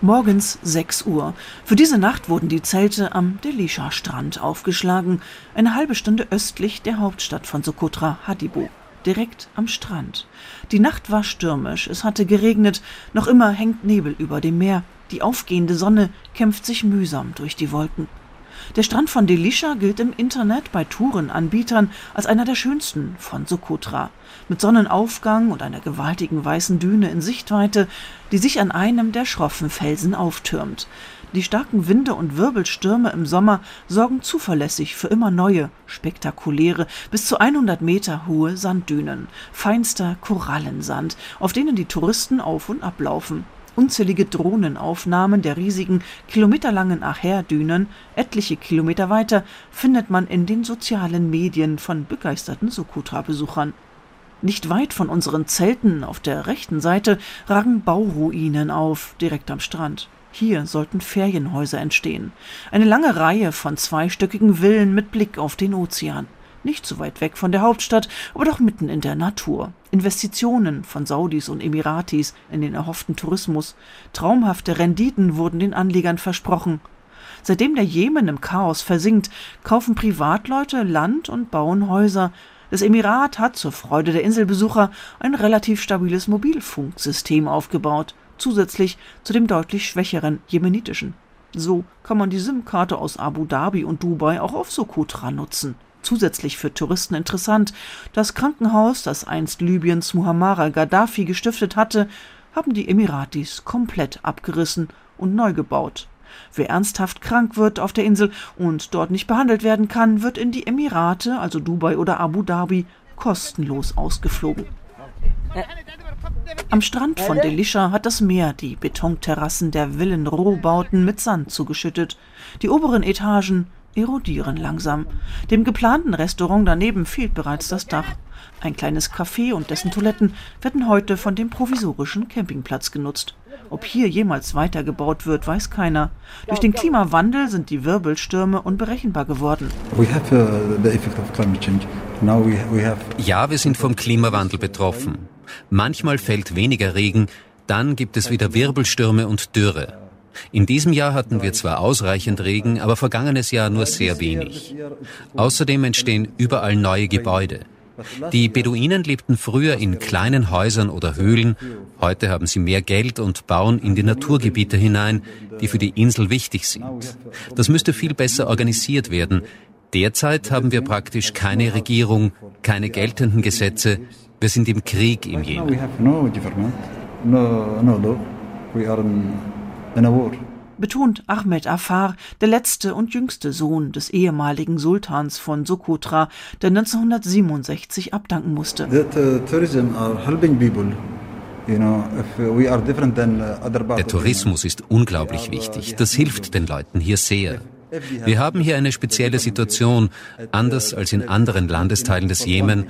Morgens 6 Uhr. Für diese Nacht wurden die Zelte am Delisha-Strand aufgeschlagen, eine halbe Stunde östlich der Hauptstadt von Sokotra, Hadibu, direkt am Strand. Die Nacht war stürmisch, es hatte geregnet, noch immer hängt Nebel über dem Meer, die aufgehende Sonne kämpft sich mühsam durch die Wolken. Der Strand von Delisha gilt im Internet bei Tourenanbietern als einer der schönsten von Sokotra. Mit Sonnenaufgang und einer gewaltigen weißen Düne in Sichtweite, die sich an einem der schroffen Felsen auftürmt. Die starken Winde und Wirbelstürme im Sommer sorgen zuverlässig für immer neue, spektakuläre, bis zu 100 Meter hohe Sanddünen, feinster Korallensand, auf denen die Touristen auf und ablaufen. Unzählige Drohnenaufnahmen der riesigen, kilometerlangen Acher-Dünen, etliche Kilometer weiter, findet man in den sozialen Medien von begeisterten Sokotra-Besuchern. Nicht weit von unseren Zelten auf der rechten Seite ragen Bauruinen auf, direkt am Strand. Hier sollten Ferienhäuser entstehen. Eine lange Reihe von zweistöckigen Villen mit Blick auf den Ozean. Nicht so weit weg von der Hauptstadt, aber doch mitten in der Natur. Investitionen von Saudis und Emiratis in den erhofften Tourismus. Traumhafte Renditen wurden den Anlegern versprochen. Seitdem der Jemen im Chaos versinkt, kaufen Privatleute Land und bauen Häuser. Das Emirat hat zur Freude der Inselbesucher ein relativ stabiles Mobilfunksystem aufgebaut, zusätzlich zu dem deutlich schwächeren jemenitischen. So kann man die SIM-Karte aus Abu Dhabi und Dubai auch auf Sokotra nutzen zusätzlich für Touristen interessant. Das Krankenhaus, das einst Libyens Muhammar Gaddafi gestiftet hatte, haben die Emiratis komplett abgerissen und neu gebaut. Wer ernsthaft krank wird auf der Insel und dort nicht behandelt werden kann, wird in die Emirate, also Dubai oder Abu Dhabi, kostenlos ausgeflogen. Am Strand von Delisha hat das Meer die Betonterrassen der Villen-Rohbauten mit Sand zugeschüttet. Die oberen Etagen erodieren langsam. Dem geplanten Restaurant daneben fehlt bereits das Dach. Ein kleines Café und dessen Toiletten werden heute von dem provisorischen Campingplatz genutzt. Ob hier jemals weitergebaut wird, weiß keiner. Durch den Klimawandel sind die Wirbelstürme unberechenbar geworden. Uh, ja, wir sind vom Klimawandel betroffen. Manchmal fällt weniger Regen, dann gibt es wieder Wirbelstürme und Dürre. In diesem Jahr hatten wir zwar ausreichend Regen, aber vergangenes Jahr nur sehr wenig. Außerdem entstehen überall neue Gebäude. Die Beduinen lebten früher in kleinen Häusern oder Höhlen. Heute haben sie mehr Geld und bauen in die Naturgebiete hinein, die für die Insel wichtig sind. Das müsste viel besser organisiert werden. Derzeit haben wir praktisch keine Regierung, keine geltenden Gesetze. Wir sind im Krieg im Jemen betont Ahmed Afar, der letzte und jüngste Sohn des ehemaligen Sultans von Sokotra, der 1967 abdanken musste. Uh, der Tourismus ist unglaublich wichtig. Das hilft den Leuten hier sehr. Wir haben hier eine spezielle Situation, anders als in anderen Landesteilen des Jemen.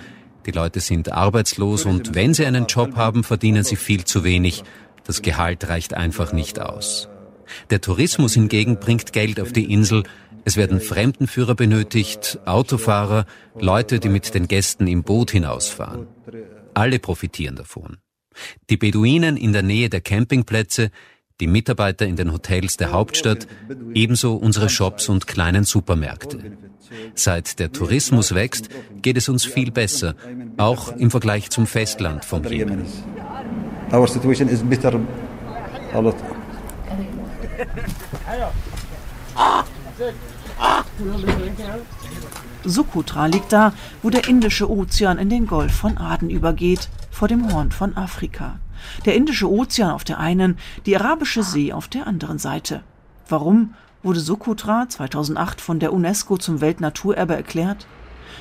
Die Leute sind arbeitslos und wenn sie einen Job haben, verdienen sie viel zu wenig. Das Gehalt reicht einfach nicht aus. Der Tourismus hingegen bringt Geld auf die Insel. Es werden Fremdenführer benötigt, Autofahrer, Leute, die mit den Gästen im Boot hinausfahren. Alle profitieren davon. Die Beduinen in der Nähe der Campingplätze, die Mitarbeiter in den Hotels der Hauptstadt, ebenso unsere Shops und kleinen Supermärkte. Seit der Tourismus wächst, geht es uns viel besser, auch im Vergleich zum Festland vom Jemen. Our situation is better a lot. Sokotra liegt da, wo der Indische Ozean in den Golf von Aden übergeht, vor dem Horn von Afrika. Der Indische Ozean auf der einen, die Arabische See auf der anderen Seite. Warum wurde Sokotra 2008 von der UNESCO zum Weltnaturerbe erklärt?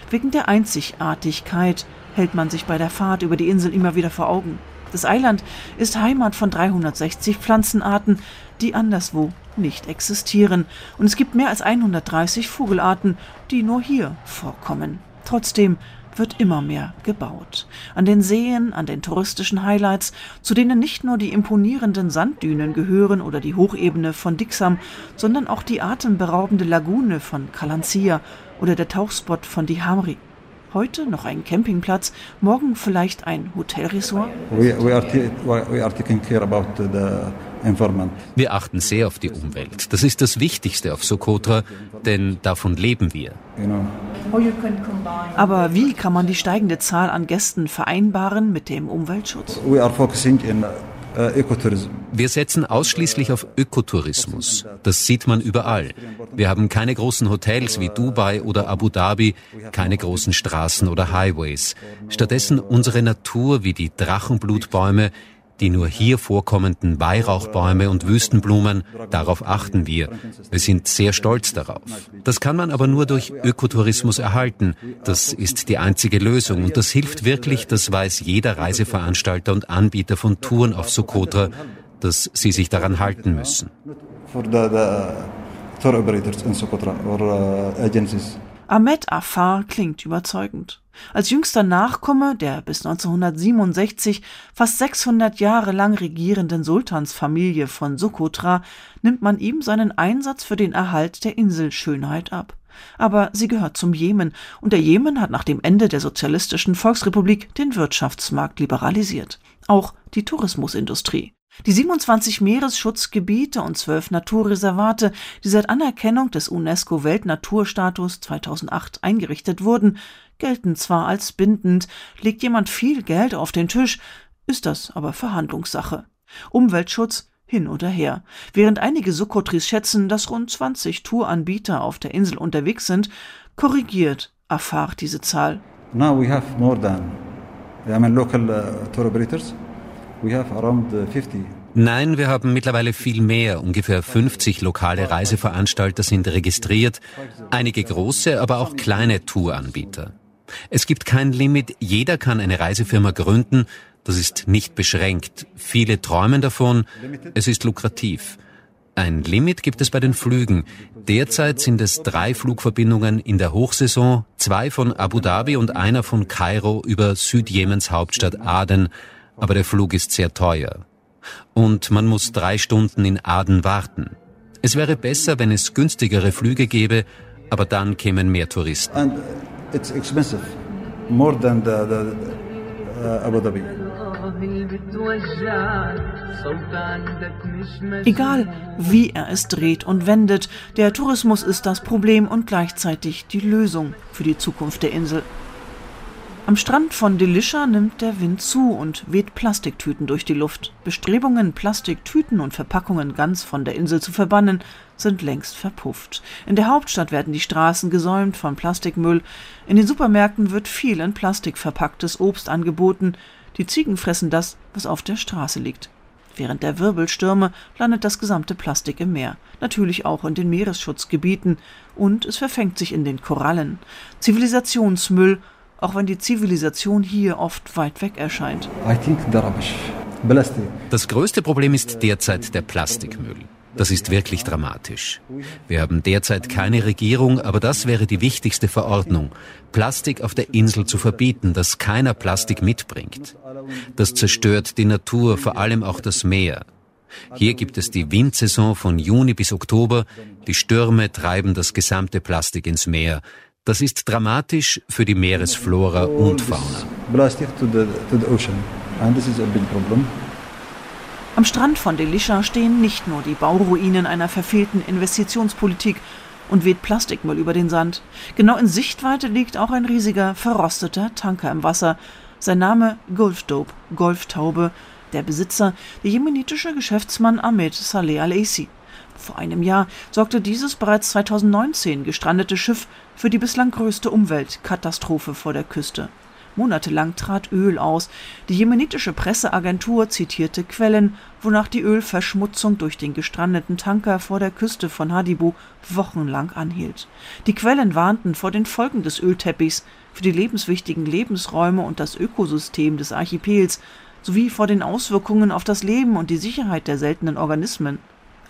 Wegen der Einzigartigkeit hält man sich bei der Fahrt über die Insel immer wieder vor Augen. Das Eiland ist Heimat von 360 Pflanzenarten, die anderswo nicht existieren. Und es gibt mehr als 130 Vogelarten, die nur hier vorkommen. Trotzdem wird immer mehr gebaut. An den Seen, an den touristischen Highlights, zu denen nicht nur die imponierenden Sanddünen gehören oder die Hochebene von Dixam, sondern auch die atemberaubende Lagune von Kalancia oder der Tauchspot von Dihamri. Heute noch ein Campingplatz, morgen vielleicht ein Hotelresort? Wir achten sehr auf die Umwelt. Das ist das Wichtigste auf Sokotra, denn davon leben wir. Aber wie kann man die steigende Zahl an Gästen vereinbaren mit dem Umweltschutz? Äh, wir setzen ausschließlich auf Ökotourismus. Das sieht man überall. Wir haben keine großen Hotels wie Dubai oder Abu Dhabi, keine großen Straßen oder Highways. Stattdessen unsere Natur wie die Drachenblutbäume, die nur hier vorkommenden Weihrauchbäume und Wüstenblumen, darauf achten wir. Wir sind sehr stolz darauf. Das kann man aber nur durch Ökotourismus erhalten. Das ist die einzige Lösung und das hilft wirklich, das weiß jeder Reiseveranstalter und Anbieter von Touren auf Sokotra, dass sie sich daran halten müssen. Tour operators in Socotra or uh, agencies. Ahmed Afar klingt überzeugend. Als jüngster Nachkomme der bis 1967 fast 600 Jahre lang regierenden Sultansfamilie von Sokotra nimmt man ihm seinen Einsatz für den Erhalt der Inselschönheit ab. Aber sie gehört zum Jemen und der Jemen hat nach dem Ende der sozialistischen Volksrepublik den Wirtschaftsmarkt liberalisiert. Auch die Tourismusindustrie. Die 27 Meeresschutzgebiete und 12 Naturreservate, die seit Anerkennung des UNESCO-Weltnaturstatus 2008 eingerichtet wurden, gelten zwar als bindend, legt jemand viel Geld auf den Tisch, ist das aber Verhandlungssache. Umweltschutz hin oder her. Während einige Sokotris schätzen, dass rund 20 Touranbieter auf der Insel unterwegs sind, korrigiert Afar diese Zahl. Now we have more than I mean local uh, tour operators. Nein, wir haben mittlerweile viel mehr. Ungefähr 50 lokale Reiseveranstalter sind registriert, einige große, aber auch kleine Touranbieter. Es gibt kein Limit, jeder kann eine Reisefirma gründen, das ist nicht beschränkt. Viele träumen davon, es ist lukrativ. Ein Limit gibt es bei den Flügen. Derzeit sind es drei Flugverbindungen in der Hochsaison, zwei von Abu Dhabi und einer von Kairo über Südjemens Hauptstadt Aden, aber der Flug ist sehr teuer. Und man muss drei Stunden in Aden warten. Es wäre besser, wenn es günstigere Flüge gäbe, aber dann kämen mehr Touristen it's expensive, more than the, the uh, Abu Dhabi. Egal, wie er es dreht und wendet, der Tourismus ist das Problem und gleichzeitig die Lösung für die Zukunft der Insel. Am Strand von Delisha nimmt der Wind zu und weht Plastiktüten durch die Luft. Bestrebungen, Plastiktüten und Verpackungen ganz von der Insel zu verbannen, sind längst verpufft. In der Hauptstadt werden die Straßen gesäumt von Plastikmüll. In den Supermärkten wird viel in Plastik verpacktes Obst angeboten. Die Ziegen fressen das, was auf der Straße liegt. Während der Wirbelstürme landet das gesamte Plastik im Meer, natürlich auch in den Meeresschutzgebieten, und es verfängt sich in den Korallen. Zivilisationsmüll auch wenn die Zivilisation hier oft weit weg erscheint. Das größte Problem ist derzeit der Plastikmüll. Das ist wirklich dramatisch. Wir haben derzeit keine Regierung, aber das wäre die wichtigste Verordnung, Plastik auf der Insel zu verbieten, dass keiner Plastik mitbringt. Das zerstört die Natur, vor allem auch das Meer. Hier gibt es die Windsaison von Juni bis Oktober. Die Stürme treiben das gesamte Plastik ins Meer. Das ist dramatisch für die Meeresflora und Fauna. Am Strand von Delisha stehen nicht nur die Bauruinen einer verfehlten Investitionspolitik und weht Plastikmüll über den Sand. Genau in Sichtweite liegt auch ein riesiger, verrosteter Tanker im Wasser. Sein Name Golfdope, Golftaube. Der Besitzer, der jemenitische Geschäftsmann Ahmed Saleh Al-Aisi. Vor einem Jahr sorgte dieses bereits 2019 gestrandete Schiff für die bislang größte Umweltkatastrophe vor der Küste. Monatelang trat Öl aus. Die jemenitische Presseagentur zitierte Quellen, wonach die Ölverschmutzung durch den gestrandeten Tanker vor der Küste von Hadibu wochenlang anhielt. Die Quellen warnten vor den Folgen des Ölteppichs für die lebenswichtigen Lebensräume und das Ökosystem des Archipels sowie vor den Auswirkungen auf das Leben und die Sicherheit der seltenen Organismen.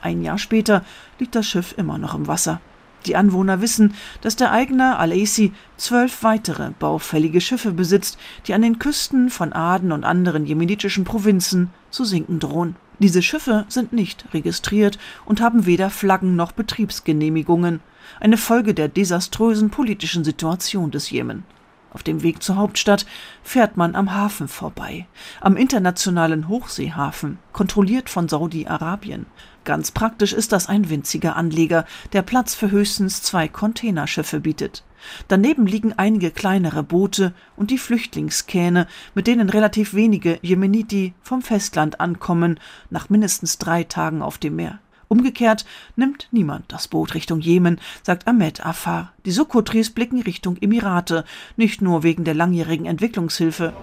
Ein Jahr später liegt das Schiff immer noch im Wasser. Die Anwohner wissen, dass der Eigner Al-Aisi zwölf weitere baufällige Schiffe besitzt, die an den Küsten von Aden und anderen jemenitischen Provinzen zu sinken drohen. Diese Schiffe sind nicht registriert und haben weder Flaggen noch Betriebsgenehmigungen, eine Folge der desaströsen politischen Situation des Jemen. Auf dem Weg zur Hauptstadt fährt man am Hafen vorbei, am internationalen Hochseehafen, kontrolliert von Saudi-Arabien. Ganz praktisch ist das ein winziger Anleger, der Platz für höchstens zwei Containerschiffe bietet. Daneben liegen einige kleinere Boote und die Flüchtlingskähne, mit denen relativ wenige Jemeniti vom Festland ankommen, nach mindestens drei Tagen auf dem Meer. Umgekehrt nimmt niemand das Boot Richtung Jemen, sagt Ahmed Afar. Die Sokotris blicken Richtung Emirate, nicht nur wegen der langjährigen Entwicklungshilfe.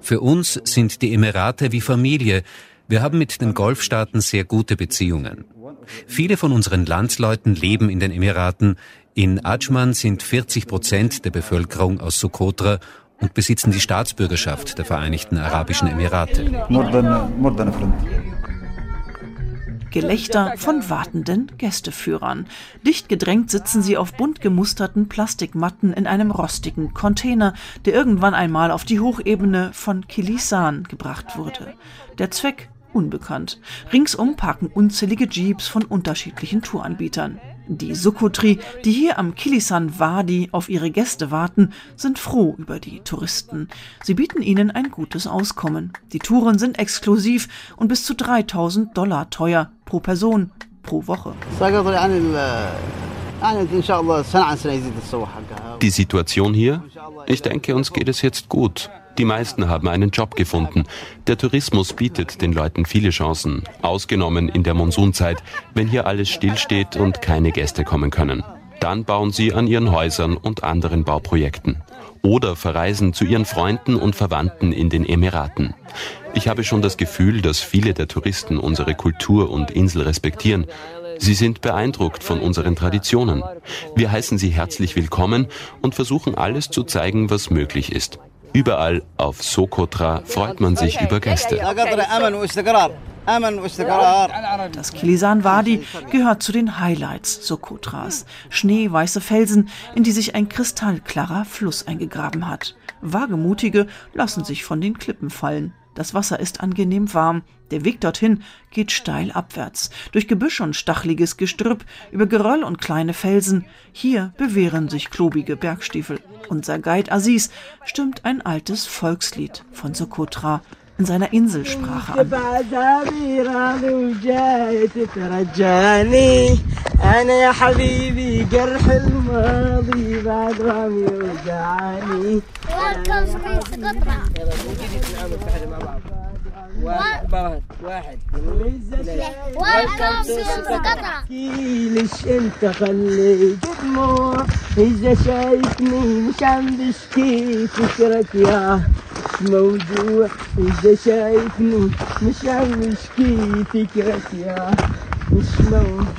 Für uns sind die Emirate wie Familie. Wir haben mit den Golfstaaten sehr gute Beziehungen. Viele von unseren Landsleuten leben in den Emiraten. In Ajman sind 40 Prozent der Bevölkerung aus Sokotra und besitzen die Staatsbürgerschaft der Vereinigten Arabischen Emirate. Gelächter von wartenden Gästeführern. Dicht gedrängt sitzen sie auf bunt gemusterten Plastikmatten in einem rostigen Container, der irgendwann einmal auf die Hochebene von Kilisan gebracht wurde. Der Zweck unbekannt. Ringsum parken unzählige Jeeps von unterschiedlichen Touranbietern. Die Sukotri, die hier am Kilisan Wadi auf ihre Gäste warten, sind froh über die Touristen. Sie bieten ihnen ein gutes Auskommen. Die Touren sind exklusiv und bis zu 3000 Dollar teuer pro Person pro Woche. Die Situation hier? Ich denke, uns geht es jetzt gut. Die meisten haben einen Job gefunden. Der Tourismus bietet den Leuten viele Chancen, ausgenommen in der Monsunzeit, wenn hier alles stillsteht und keine Gäste kommen können. Dann bauen sie an ihren Häusern und anderen Bauprojekten. Oder verreisen zu ihren Freunden und Verwandten in den Emiraten. Ich habe schon das Gefühl, dass viele der Touristen unsere Kultur und Insel respektieren. Sie sind beeindruckt von unseren Traditionen. Wir heißen sie herzlich willkommen und versuchen alles zu zeigen, was möglich ist. Überall auf Sokotra freut man sich über Gäste. Das Kilisan Wadi gehört zu den Highlights Sokotras. Schneeweiße Felsen, in die sich ein kristallklarer Fluss eingegraben hat. Wagemutige lassen sich von den Klippen fallen. Das Wasser ist angenehm warm. Der Weg dorthin geht steil abwärts, durch Gebüsch und stachliges Gestrüpp, über Geröll und kleine Felsen. Hier bewähren sich klobige Bergstiefel. Unser Guide Aziz stimmt ein altes Volkslied von Sokotra in seiner Inselsprache an. أنا يا حبيبي جرح الماضي بعد واحد اذا شايفني مش عم بشكي فكرك يا مش موجوع انت شايفني مش عم اشكي فكرك يا مش موجوع